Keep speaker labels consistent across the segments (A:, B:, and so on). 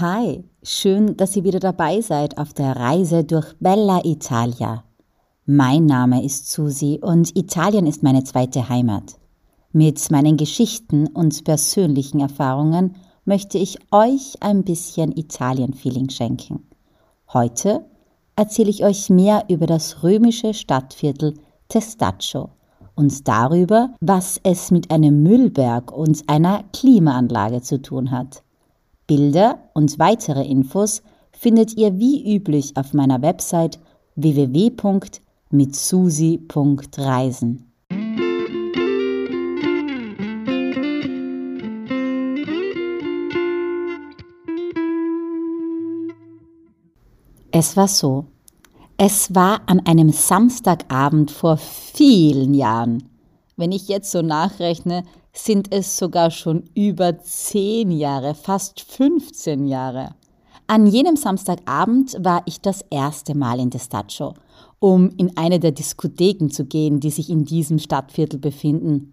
A: Hi, schön, dass ihr wieder dabei seid auf der Reise durch Bella Italia. Mein Name ist Susi und Italien ist meine zweite Heimat. Mit meinen Geschichten und persönlichen Erfahrungen möchte ich euch ein bisschen Italien-Feeling schenken. Heute erzähle ich euch mehr über das römische Stadtviertel Testaccio und darüber, was es mit einem Müllberg und einer Klimaanlage zu tun hat. Bilder und weitere Infos findet ihr wie üblich auf meiner Website www.mitsusi.reisen. Es war so. Es war an einem Samstagabend vor vielen Jahren. Wenn ich jetzt so nachrechne, sind es sogar schon über zehn Jahre, fast 15 Jahre. An jenem Samstagabend war ich das erste Mal in Destaccio, um in eine der Diskotheken zu gehen, die sich in diesem Stadtviertel befinden.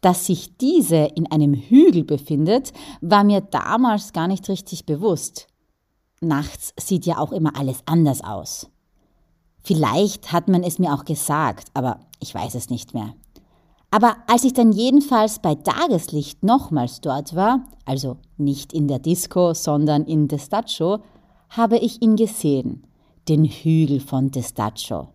A: Dass sich diese in einem Hügel befindet, war mir damals gar nicht richtig bewusst. Nachts sieht ja auch immer alles anders aus. Vielleicht hat man es mir auch gesagt, aber ich weiß es nicht mehr. Aber als ich dann jedenfalls bei Tageslicht nochmals dort war, also nicht in der Disco, sondern in Destaccio, habe ich ihn gesehen, den Hügel von Destaccio.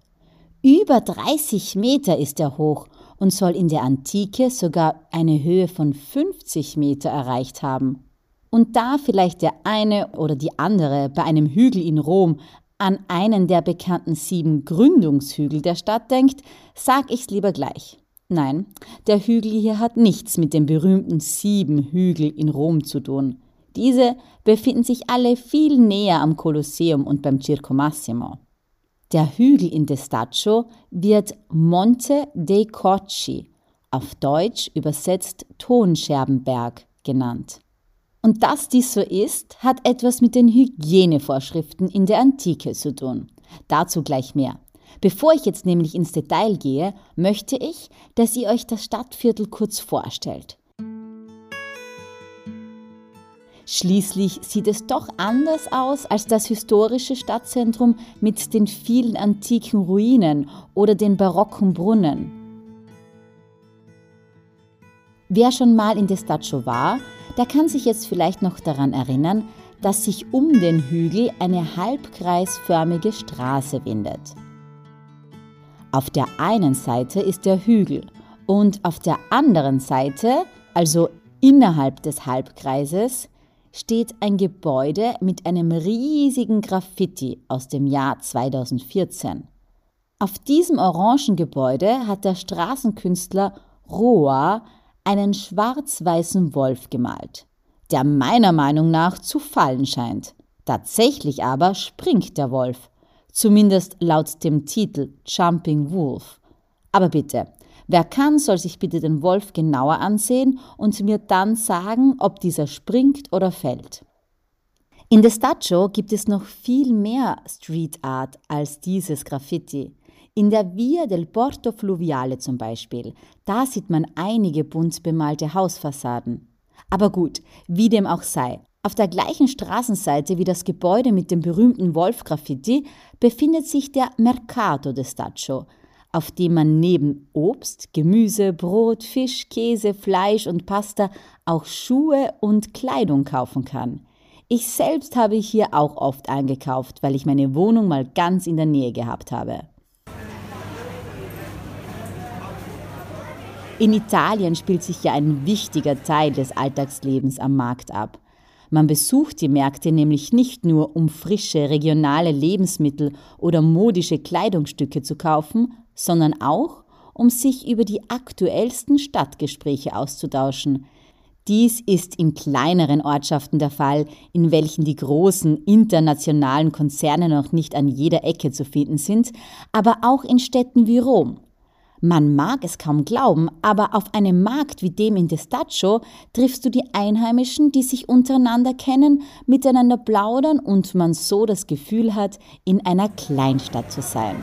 A: Über 30 Meter ist er hoch und soll in der Antike sogar eine Höhe von 50 Meter erreicht haben. Und da vielleicht der eine oder die andere bei einem Hügel in Rom an einen der bekannten sieben Gründungshügel der Stadt denkt, sag ich's lieber gleich. Nein, der Hügel hier hat nichts mit den berühmten sieben Hügeln in Rom zu tun. Diese befinden sich alle viel näher am Kolosseum und beim Circo Massimo. Der Hügel in Destaccio wird Monte dei Cocci, auf Deutsch übersetzt Tonscherbenberg, genannt. Und dass dies so ist, hat etwas mit den Hygienevorschriften in der Antike zu tun. Dazu gleich mehr. Bevor ich jetzt nämlich ins Detail gehe, möchte ich, dass ihr euch das Stadtviertel kurz vorstellt. Schließlich sieht es doch anders aus als das historische Stadtzentrum mit den vielen antiken Ruinen oder den barocken Brunnen. Wer schon mal in Destaccio war, der kann sich jetzt vielleicht noch daran erinnern, dass sich um den Hügel eine halbkreisförmige Straße windet. Auf der einen Seite ist der Hügel und auf der anderen Seite, also innerhalb des Halbkreises, steht ein Gebäude mit einem riesigen Graffiti aus dem Jahr 2014. Auf diesem orangen Gebäude hat der Straßenkünstler Roa einen schwarz-weißen Wolf gemalt, der meiner Meinung nach zu fallen scheint. Tatsächlich aber springt der Wolf zumindest laut dem Titel Jumping Wolf. Aber bitte, wer kann, soll sich bitte den Wolf genauer ansehen und mir dann sagen, ob dieser springt oder fällt. In Destaccio gibt es noch viel mehr Street Art als dieses Graffiti. In der Via del Porto Fluviale zum Beispiel, da sieht man einige bunt bemalte Hausfassaden. Aber gut, wie dem auch sei, auf der gleichen Straßenseite wie das Gebäude mit dem berühmten Wolf-Graffiti befindet sich der Mercato de Staccio, auf dem man neben Obst, Gemüse, Brot, Fisch, Käse, Fleisch und Pasta auch Schuhe und Kleidung kaufen kann. Ich selbst habe hier auch oft eingekauft, weil ich meine Wohnung mal ganz in der Nähe gehabt habe. In Italien spielt sich ja ein wichtiger Teil des Alltagslebens am Markt ab. Man besucht die Märkte nämlich nicht nur, um frische regionale Lebensmittel oder modische Kleidungsstücke zu kaufen, sondern auch, um sich über die aktuellsten Stadtgespräche auszutauschen. Dies ist in kleineren Ortschaften der Fall, in welchen die großen internationalen Konzerne noch nicht an jeder Ecke zu finden sind, aber auch in Städten wie Rom. Man mag es kaum glauben, aber auf einem Markt wie dem in Destaccio triffst du die Einheimischen, die sich untereinander kennen, miteinander plaudern und man so das Gefühl hat, in einer Kleinstadt zu sein.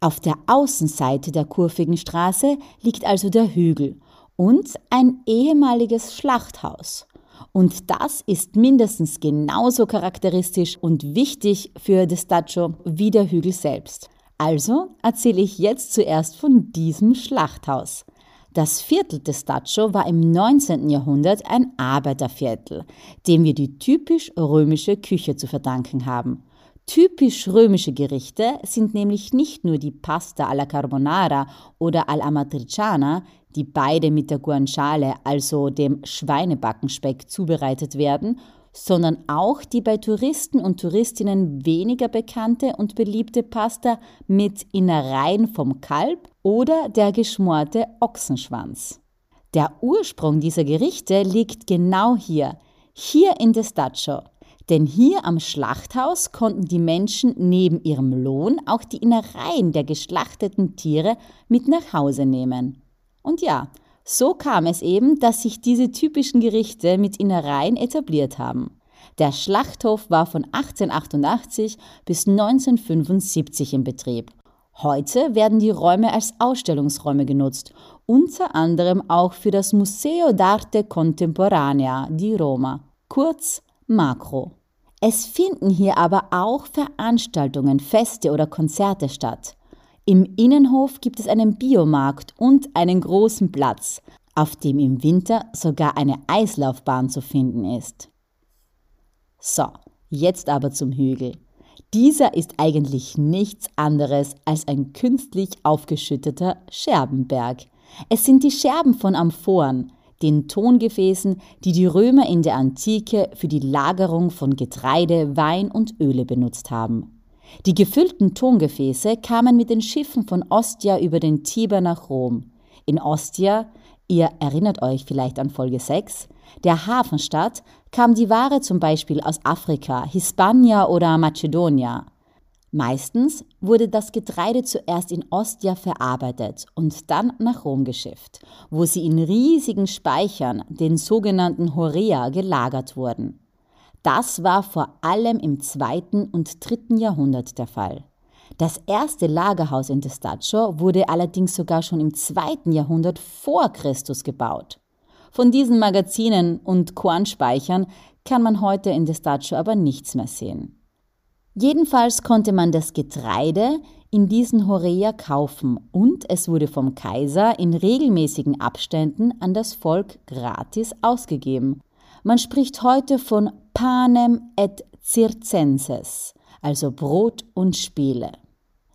A: Auf der Außenseite der kurvigen Straße liegt also der Hügel und ein ehemaliges Schlachthaus. Und das ist mindestens genauso charakteristisch und wichtig für Destaccio wie der Hügel selbst. Also erzähle ich jetzt zuerst von diesem Schlachthaus. Das Viertel Testaccio war im 19. Jahrhundert ein Arbeiterviertel, dem wir die typisch römische Küche zu verdanken haben. Typisch römische Gerichte sind nämlich nicht nur die Pasta alla Carbonara oder all'Amatriciana, die beide mit der Guanciale, also dem Schweinebackenspeck, zubereitet werden, sondern auch die bei Touristen und Touristinnen weniger bekannte und beliebte Pasta mit Innereien vom Kalb oder der geschmorte Ochsenschwanz. Der Ursprung dieser Gerichte liegt genau hier, hier in Destaccio, denn hier am Schlachthaus konnten die Menschen neben ihrem Lohn auch die Innereien der geschlachteten Tiere mit nach Hause nehmen. Und ja, so kam es eben, dass sich diese typischen Gerichte mit Innereien etabliert haben. Der Schlachthof war von 1888 bis 1975 in Betrieb. Heute werden die Räume als Ausstellungsräume genutzt, unter anderem auch für das Museo d'Arte Contemporanea di Roma, kurz Makro. Es finden hier aber auch Veranstaltungen, Feste oder Konzerte statt. Im Innenhof gibt es einen Biomarkt und einen großen Platz, auf dem im Winter sogar eine Eislaufbahn zu finden ist. So, jetzt aber zum Hügel. Dieser ist eigentlich nichts anderes als ein künstlich aufgeschütteter Scherbenberg. Es sind die Scherben von Amphoren, den Tongefäßen, die die Römer in der Antike für die Lagerung von Getreide, Wein und Öle benutzt haben. Die gefüllten Tongefäße kamen mit den Schiffen von Ostia über den Tiber nach Rom. In Ostia, ihr erinnert euch vielleicht an Folge 6, der Hafenstadt, kam die Ware zum Beispiel aus Afrika, Hispania oder Mazedonia. Meistens wurde das Getreide zuerst in Ostia verarbeitet und dann nach Rom geschifft, wo sie in riesigen Speichern, den sogenannten Horea, gelagert wurden. Das war vor allem im zweiten und dritten Jahrhundert der Fall. Das erste Lagerhaus in Testaccio wurde allerdings sogar schon im zweiten Jahrhundert vor Christus gebaut. Von diesen Magazinen und Kornspeichern kann man heute in Testaccio aber nichts mehr sehen. Jedenfalls konnte man das Getreide in diesen Horea kaufen und es wurde vom Kaiser in regelmäßigen Abständen an das Volk gratis ausgegeben. Man spricht heute von panem et circenses, also Brot und Spiele.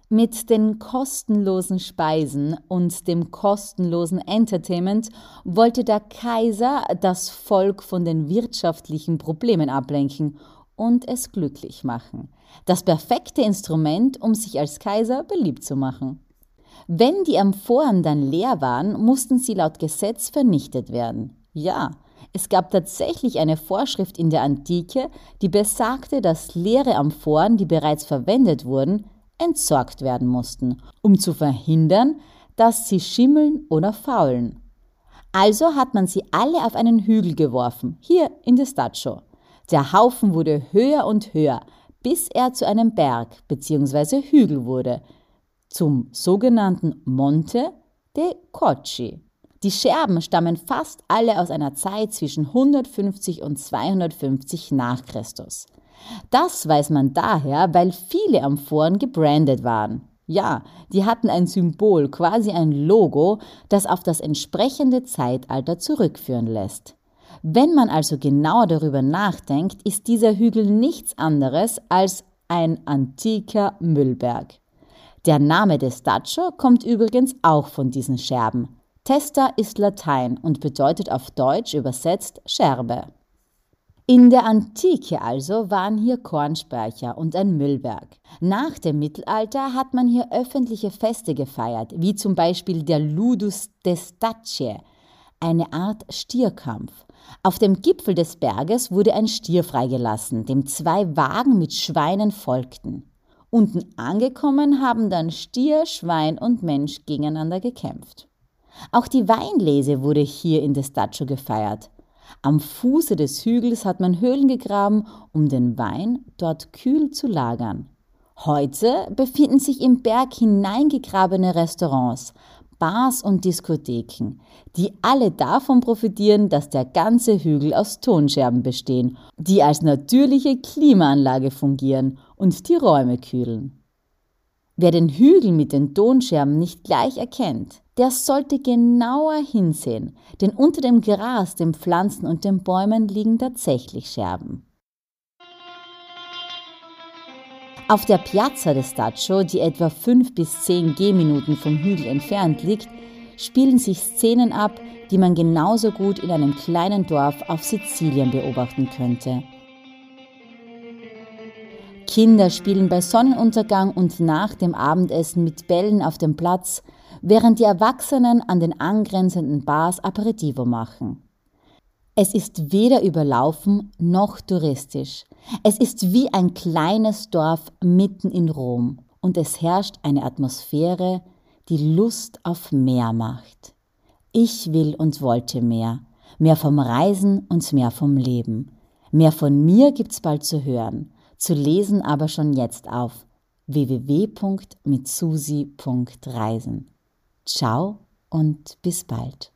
A: Mit den kostenlosen Speisen und dem kostenlosen Entertainment wollte der Kaiser das Volk von den wirtschaftlichen Problemen ablenken und es glücklich machen. Das perfekte Instrument, um sich als Kaiser beliebt zu machen. Wenn die Amphoren dann leer waren, mussten sie laut Gesetz vernichtet werden. Ja, es gab tatsächlich eine Vorschrift in der Antike, die besagte, dass leere Amphoren, die bereits verwendet wurden, entsorgt werden mussten, um zu verhindern, dass sie schimmeln oder faulen. Also hat man sie alle auf einen Hügel geworfen, hier in Destaccio. Der Haufen wurde höher und höher, bis er zu einem Berg bzw. Hügel wurde, zum sogenannten Monte de Cocci. Die Scherben stammen fast alle aus einer Zeit zwischen 150 und 250 nach Christus. Das weiß man daher, weil viele Amphoren gebrandet waren. Ja, die hatten ein Symbol, quasi ein Logo, das auf das entsprechende Zeitalter zurückführen lässt. Wenn man also genauer darüber nachdenkt, ist dieser Hügel nichts anderes als ein antiker Müllberg. Der Name des Dacio kommt übrigens auch von diesen Scherben. Testa ist Latein und bedeutet auf Deutsch übersetzt Scherbe. In der Antike also waren hier Kornspeicher und ein Müllberg. Nach dem Mittelalter hat man hier öffentliche Feste gefeiert, wie zum Beispiel der Ludus Testacce, eine Art Stierkampf. Auf dem Gipfel des Berges wurde ein Stier freigelassen, dem zwei Wagen mit Schweinen folgten. Unten angekommen haben dann Stier, Schwein und Mensch gegeneinander gekämpft. Auch die Weinlese wurde hier in Destaccio gefeiert. Am Fuße des Hügels hat man Höhlen gegraben, um den Wein dort kühl zu lagern. Heute befinden sich im Berg hineingegrabene Restaurants, Bars und Diskotheken, die alle davon profitieren, dass der ganze Hügel aus Tonscherben bestehen, die als natürliche Klimaanlage fungieren und die Räume kühlen. Wer den Hügel mit den Tonscherben nicht gleich erkennt, der sollte genauer hinsehen, denn unter dem Gras, den Pflanzen und den Bäumen liegen tatsächlich Scherben. Auf der Piazza de Staccio, die etwa 5 bis 10 Gehminuten vom Hügel entfernt liegt, spielen sich Szenen ab, die man genauso gut in einem kleinen Dorf auf Sizilien beobachten könnte. Kinder spielen bei Sonnenuntergang und nach dem Abendessen mit Bällen auf dem Platz, während die Erwachsenen an den angrenzenden Bars Aperitivo machen. Es ist weder überlaufen noch touristisch. Es ist wie ein kleines Dorf mitten in Rom und es herrscht eine Atmosphäre, die Lust auf mehr macht. Ich will und wollte mehr. Mehr vom Reisen und mehr vom Leben. Mehr von mir gibt's bald zu hören, zu lesen aber schon jetzt auf www.mitsusi.reisen. Ciao und bis bald.